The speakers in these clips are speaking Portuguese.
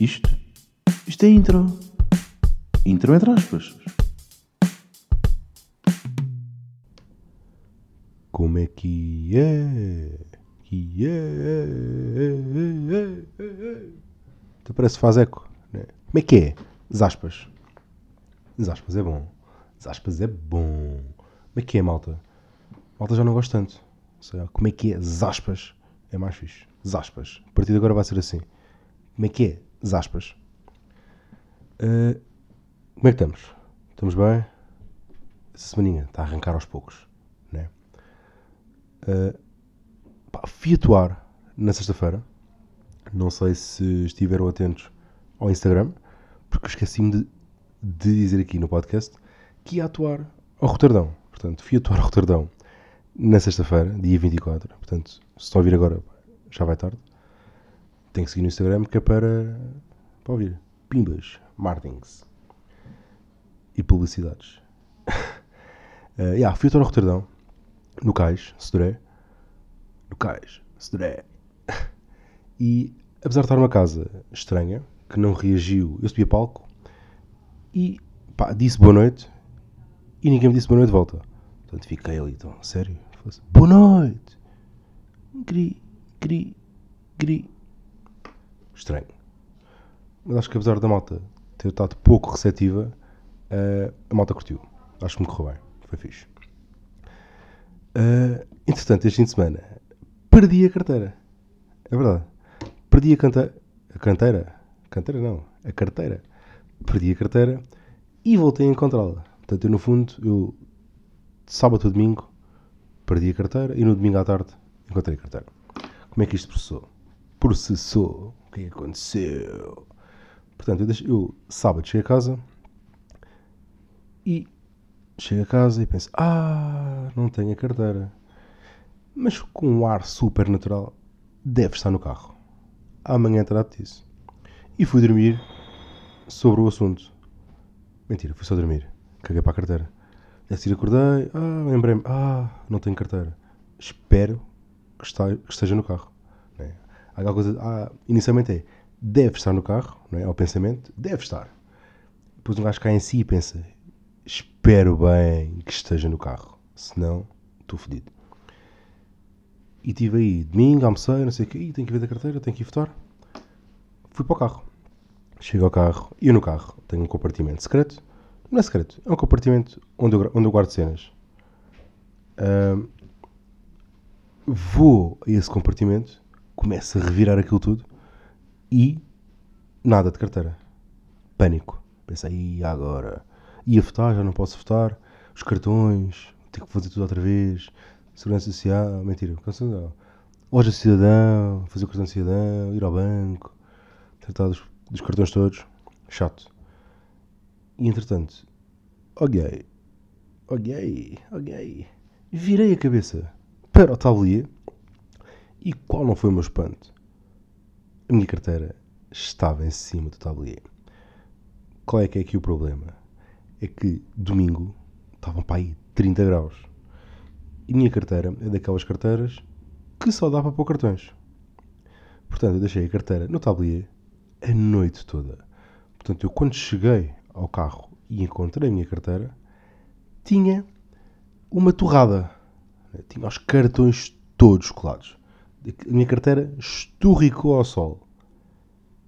Isto? Isto é intro. Intro entre aspas. Como é que é? Que é? Até parece que faz eco. Né? Como é que é? Zaspas. Zaspas é bom. Zaspas é bom. Como é que é, malta? Malta já não gosto tanto. Sei lá, como é que é? Zaspas. É mais fixe. Zaspas. A partir de agora vai ser assim. Como é que é? Zaspas. Uh, como é que estamos? Estamos bem? Essa semaninha está a arrancar aos poucos. Né? Uh, pá, fui atuar na sexta-feira. Não sei se estiveram atentos ao Instagram, porque esqueci-me de, de dizer aqui no podcast que ia atuar ao Roterdão. Portanto, fui atuar ao Roterdão na sexta-feira, dia 24. Portanto, se estão a ouvir agora, já vai tarde. Tem que seguir no Instagram que é para, para ouvir. Pimbas, Martins e publicidades. uh, yeah, fui atuar ao Roterdão, no Cais, Seduré. No Cais, Seduré. e apesar de estar uma casa estranha, que não reagiu, eu subi a palco e pá, disse boa noite e ninguém me disse boa noite de volta. Portanto, fiquei ali, então, sério? Boa noite! Gri, gri, gri. Estranho. Mas acho que apesar da malta ter estado pouco receptiva, uh, a malta curtiu. Acho que me correu bem. Foi fixe. Uh, entretanto, este fim de semana, perdi a carteira. É verdade. Perdi a, cante a canteira. Canteira não. A carteira. Perdi a carteira e voltei a encontrá-la. Portanto, eu, no fundo, eu sábado a domingo perdi a carteira e no domingo à tarde encontrei a carteira. Como é que isto processou? Processou. Que aconteceu? Portanto, eu, deixo, eu sábado cheguei a casa e chego a casa e penso: Ah, não tenho a carteira. Mas com um ar super natural, deve estar no carro. Amanhã trato disso. E fui dormir sobre o assunto. Mentira, fui só dormir. Caguei para a carteira. Assim acordei, ah, lembrei-me, ah, não tenho carteira. Espero que, que esteja no carro. Aquela coisa, ah, inicialmente é, deve estar no carro, não é? Ao pensamento, deve estar. Depois um gajo cai em si e pensa, espero bem que esteja no carro, senão estou fodido. E tive aí, domingo, almocei, não sei o quê, tenho que ver da carteira, tenho que ir votar. Fui para o carro. Chego ao carro, e no carro tenho um compartimento secreto, não é secreto, é um compartimento onde eu, onde eu guardo cenas. Uh, vou a esse compartimento, começo a revirar aquilo tudo e nada de carteira. Pânico. Pensei, agora? Ia votar, já não posso votar. Os cartões, tenho que fazer tudo outra vez. Segurança Social, mentira, loja cidadão, fazer o cartão de cidadão, ir ao banco, tratar dos, dos cartões todos. Chato. E entretanto, ok, ok, ok, virei a cabeça para o tabuleiro e qual não foi o meu espanto? A minha carteira estava em cima do tabuleiro. Qual é que é aqui o problema? É que domingo estavam para aí 30 graus e a minha carteira é daquelas carteiras que só dá para pôr cartões. Portanto, eu deixei a carteira no tabuleiro a noite toda. Portanto, eu quando cheguei ao carro e encontrei a minha carteira, tinha uma torrada. Tinha os cartões todos colados. A minha carteira esturricou ao sol.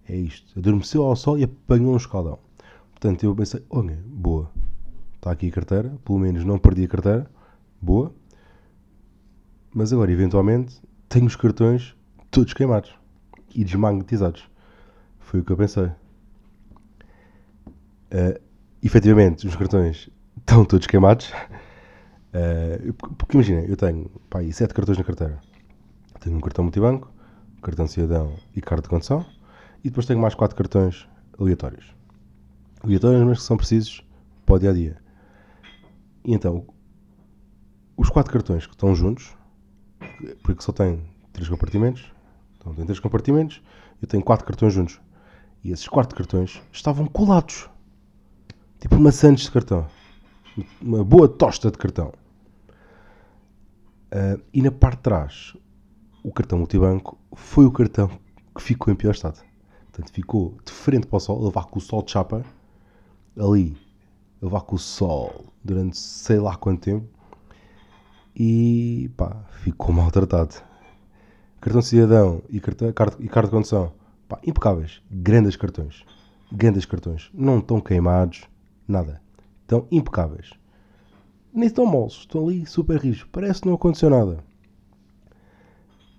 É isto. Adormeceu ao sol e apanhou um escaldão. Portanto, eu pensei, olha, boa. Está aqui a carteira. Pelo menos não perdi a carteira. Boa. Mas agora, eventualmente, tenho os cartões todos queimados. E desmagnetizados. Foi o que eu pensei. Uh, efetivamente, os cartões estão todos queimados. Uh, porque imagina, eu tenho pá, aí, sete cartões na carteira. Tenho um cartão multibanco, cartão cidadão e carta de condução. E depois tenho mais quatro cartões aleatórios. Aleatórios, mas que são precisos para o dia a dia. E então, os quatro cartões que estão juntos, porque só tem três compartimentos, então tem três compartimentos, eu tenho quatro cartões juntos. E esses quatro cartões estavam colados. Tipo uma Santos de cartão. Uma boa tosta de cartão. Uh, e na parte de trás, o cartão multibanco foi o cartão que ficou em pior estado. Portanto, ficou de frente para o sol, a levar com o sol de chapa, ali, a levar com o sol durante sei lá quanto tempo, e pá, ficou maltratado. Cartão cidadão e cartão, carta, e carta de condução, pá, impecáveis, grandes cartões, grandes cartões, não estão queimados, nada, estão impecáveis. Nem estão moles, estão ali super rijos, parece que não aconteceu nada.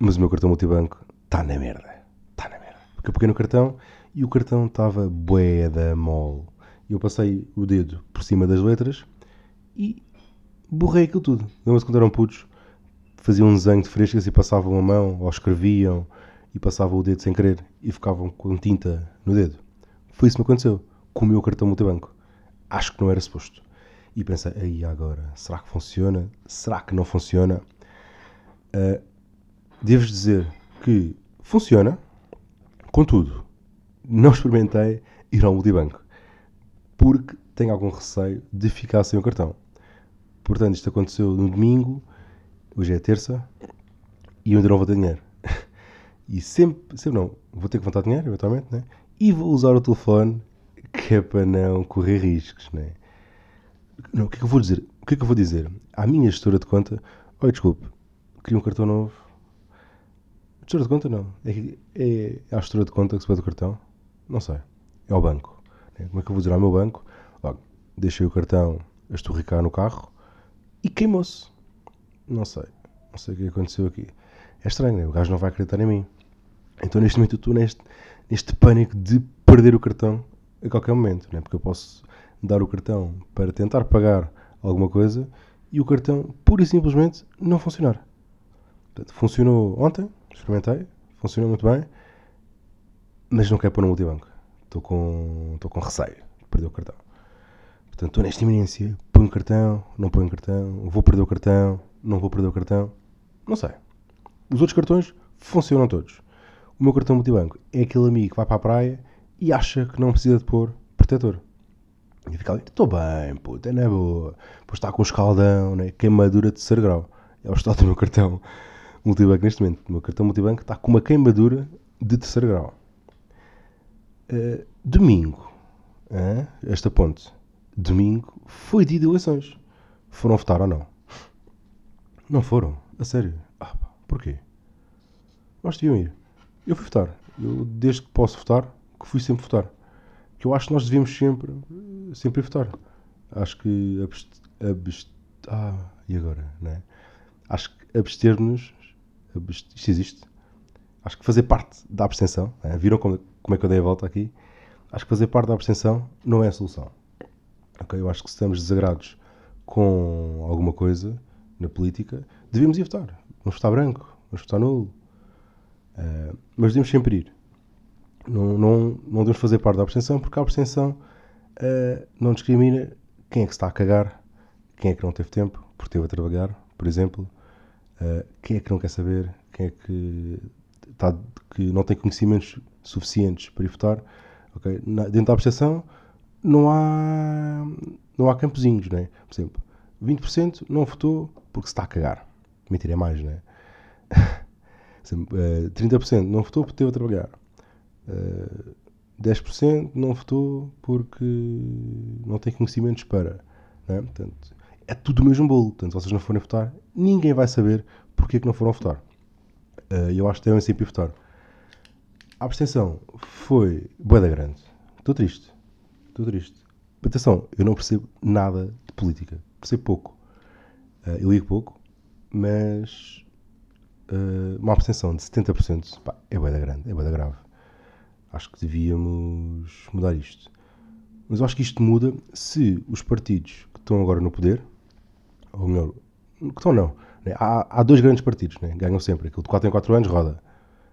Mas o meu cartão multibanco está na merda. Está na merda. Porque eu peguei no cartão e o cartão estava bué da mole. Eu passei o dedo por cima das letras e borrei aquilo tudo. Lembra-se quando eram putos? Faziam um desenho de frescas e passavam a mão, ou escreviam e passavam o dedo sem querer e ficavam com tinta no dedo. Foi isso que me aconteceu com o meu cartão multibanco. Acho que não era suposto. E pensei, aí agora, será que funciona? Será que não funciona? Uh, Devo dizer que funciona, contudo, não experimentei ir ao multibanco porque tenho algum receio de ficar sem o cartão. Portanto, isto aconteceu no domingo, hoje é terça, e eu ainda não vou ter dinheiro. E sempre, sempre não, vou ter que levantar dinheiro, eventualmente, né? E vou usar o telefone, que é para não correr riscos, né? Não, o que é que eu vou dizer? O que é que eu vou dizer? À minha gestora de conta, oi, desculpe, queria um cartão novo. Gestora de conta não. É, é a gestora de conta que se pede o cartão? Não sei. É ao banco. Né? Como é que eu vou dizer ao meu banco? Logo, deixei o cartão a esturricar no carro e queimou-se. Não sei. Não sei o que aconteceu aqui. É estranho, né? o gajo não vai acreditar em mim. Então neste momento eu estou neste, neste pânico de perder o cartão a qualquer momento, né? porque eu posso dar o cartão para tentar pagar alguma coisa e o cartão pura e simplesmente não funcionar. Portanto, funcionou ontem, experimentei, funcionou muito bem, mas não quero pôr no multibanco. Estou com, estou com receio de perder o cartão. Portanto, estou nesta iminência. Põe o cartão, não põe o cartão, vou perder o cartão, não vou perder o cartão. Não sei. Os outros cartões funcionam todos. O meu cartão multibanco é aquele amigo que vai para a praia e acha que não precisa de pôr protetor. E fica ali, estou bem, puta, é boa. Pois está com escaldão, né? queimadura de terceiro grau. É o estado do meu cartão multibanco neste momento. O meu cartão multibanco está com uma queimadura de terceiro grau. Uh, domingo, uh, esta ponte, domingo foi dia de eleições. Foram votar ou não? Não foram, a sério. Ah, porquê? Nós deviam ir. Eu fui votar. Eu, desde que posso votar, que fui sempre votar. Que eu acho que nós devíamos sempre, sempre ir votar. Acho que abst, abst, ah, e agora, né? Acho que abster-nos isto existe. Acho que fazer parte da abstenção, né? viram como, como é que eu dei a volta aqui? Acho que fazer parte da abstenção não é a solução. Okay? Eu acho que se estamos desagrados com alguma coisa na política, devíamos ir votar. Vamos votar branco, vamos votar nulo. Uh, mas devemos sempre ir. Não, não, não devemos fazer parte da abstenção porque a abstenção uh, não discrimina quem é que está a cagar, quem é que não teve tempo porque esteve a trabalhar, por exemplo Uh, quem é que não quer saber? Quem é que, está, que não tem conhecimentos suficientes para ir votar? Okay? Na, dentro da abstenção não há, não há campozinhos, né? Por exemplo, 20% não votou porque se está a cagar. Mentira, é mais, né? uh, 30% não votou porque esteve a trabalhar. Uh, 10% não votou porque não tem conhecimentos para. Né? Portanto, é tudo o mesmo bolo. Portanto, se vocês não forem votar, ninguém vai saber porque é que não foram votar. Uh, eu acho que devem sempre votar. A abstenção foi boeda grande. Estou triste. Estou triste. Atenção, eu não percebo nada de política. Percebo pouco. Uh, eu ligo pouco, mas uh, uma abstenção de 70% pá, é boeda grande, é boeda grave. Acho que devíamos mudar isto. Mas eu acho que isto muda se os partidos que estão agora no poder, ou melhor, estão não, né? há, há, dois grandes partidos, né? ganham sempre, aquilo de 4 em 4 anos roda.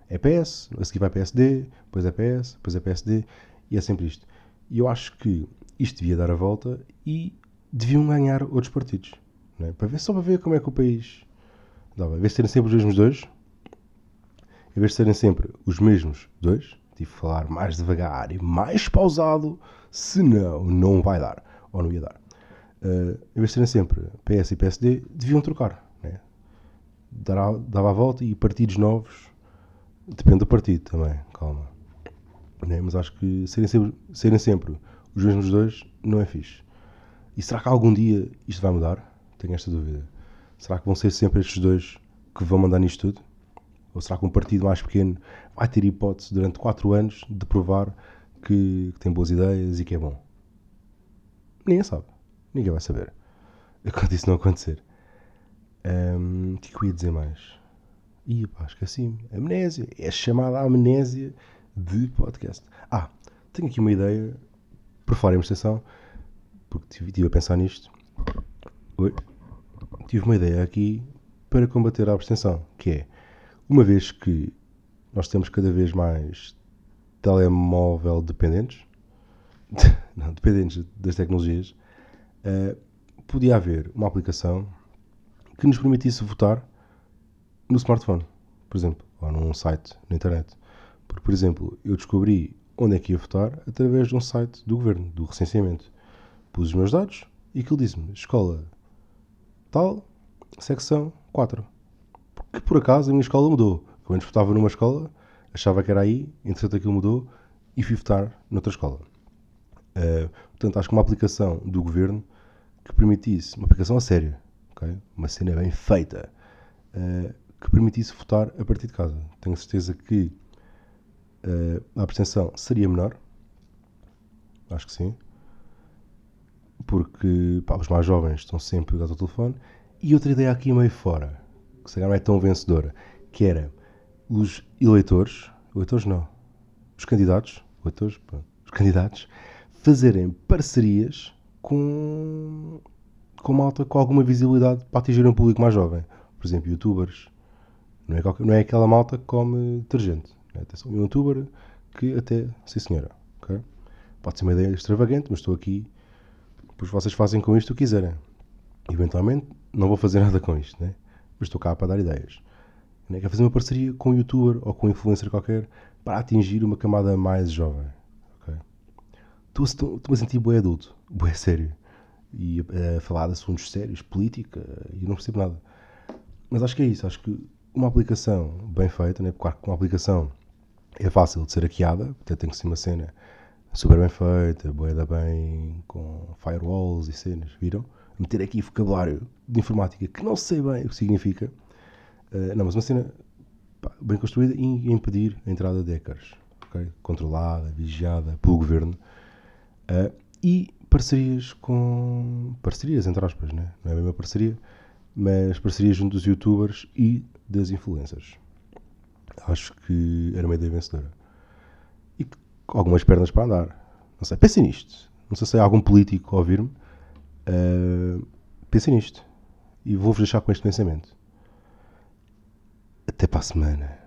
É PS, a seguir vai PSD, depois é PS, depois é PSD, e é sempre isto. E eu acho que isto devia dar a volta e deviam ganhar outros partidos. Né? Para ver, só para ver como é que o país dava. Em vez de serem sempre os mesmos dois, em vez de serem sempre os mesmos dois, tive que falar mais devagar e mais pausado, senão não vai dar, ou não ia dar uh, em vez de serem sempre PS e PSD, deviam trocar. Né? Dará, dava a volta e partidos novos, depende do partido também, calma. né? mas acho que serem sempre, serem sempre os mesmos dois não é fixe. E será que algum dia isto vai mudar? Tenho esta dúvida. Será que vão ser sempre estes dois que vão mandar nisto tudo? Ou será que um partido mais pequeno vai ter hipótese durante 4 anos de provar que, que tem boas ideias e que é bom? Ninguém sabe. Ninguém vai saber. Quando isso não acontecer. Um, o que é que eu ia dizer mais? Ih, pá, esqueci-me. Amnésia. É chamada amnésia de podcast. Ah, tenho aqui uma ideia, por fora em extensão, porque estive a pensar nisto. Oi? Tive uma ideia aqui para combater a abstenção, que é, uma vez que nós temos cada vez mais telemóvel dependentes, não, dependentes das tecnologias, podia haver uma aplicação que nos permitisse votar no smartphone, por exemplo, ou num site na internet. Porque, por exemplo, eu descobri onde é que ia votar através de um site do governo, do recenseamento. Pus os meus dados e aquilo disse-me escola tal, secção 4. Que por acaso a minha escola mudou. Eu votava numa escola, achava que era aí, entretanto aquilo mudou e fui votar noutra escola. Uh, portanto, acho que uma aplicação do governo que permitisse, uma aplicação a sério, okay? uma cena bem feita, uh, que permitisse votar a partir de casa. Tenho certeza que uh, a abstenção seria menor. Acho que sim. Porque pá, os mais jovens estão sempre ligados ao telefone. E outra ideia aqui meio fora, que se calhar não é tão vencedora, que era os eleitores, eleitores não, os candidatos, eleitores, pá, os candidatos, fazerem parcerias com, com malta com alguma visibilidade para atingir um público mais jovem. Por exemplo, youtubers. Não é, qualquer, não é aquela malta que come detergente. É? Atenção, um youtuber que até, sim senhora, okay? pode ser uma ideia extravagante, mas estou aqui, pois vocês fazem com isto o que quiserem. Eventualmente, não vou fazer nada com isto, né? mas estou cá para dar ideias. Não é? Quer fazer uma parceria com um youtuber ou com um influencer qualquer para atingir uma camada mais jovem. Okay? Estou, estou a sentir boé adulto, boé sério. E a, a falar de assuntos sérios, política, e não percebo nada. Mas acho que é isso. Acho que uma aplicação bem feita, né? claro que uma aplicação é fácil de ser hackeada, portanto tem que ser uma cena super bem feita, boeda bem, com firewalls e cenas, viram? Meter aqui vocabulário de informática que não sei bem o que significa, uh, não, mas uma cena pá, bem construída e impedir a entrada de hackers, okay? controlada, vigiada pelo governo, uh, e parcerias com. parcerias, entre aspas, né? não é bem uma parceria, mas parcerias junto dos youtubers e das influências acho que era uma ideia vencedora. E algumas pernas para andar. Não sei, pensem nisto. Não sei se é algum político a ouvir-me. Uh, pensem nisto. E vou-vos deixar com este pensamento. Até para a semana.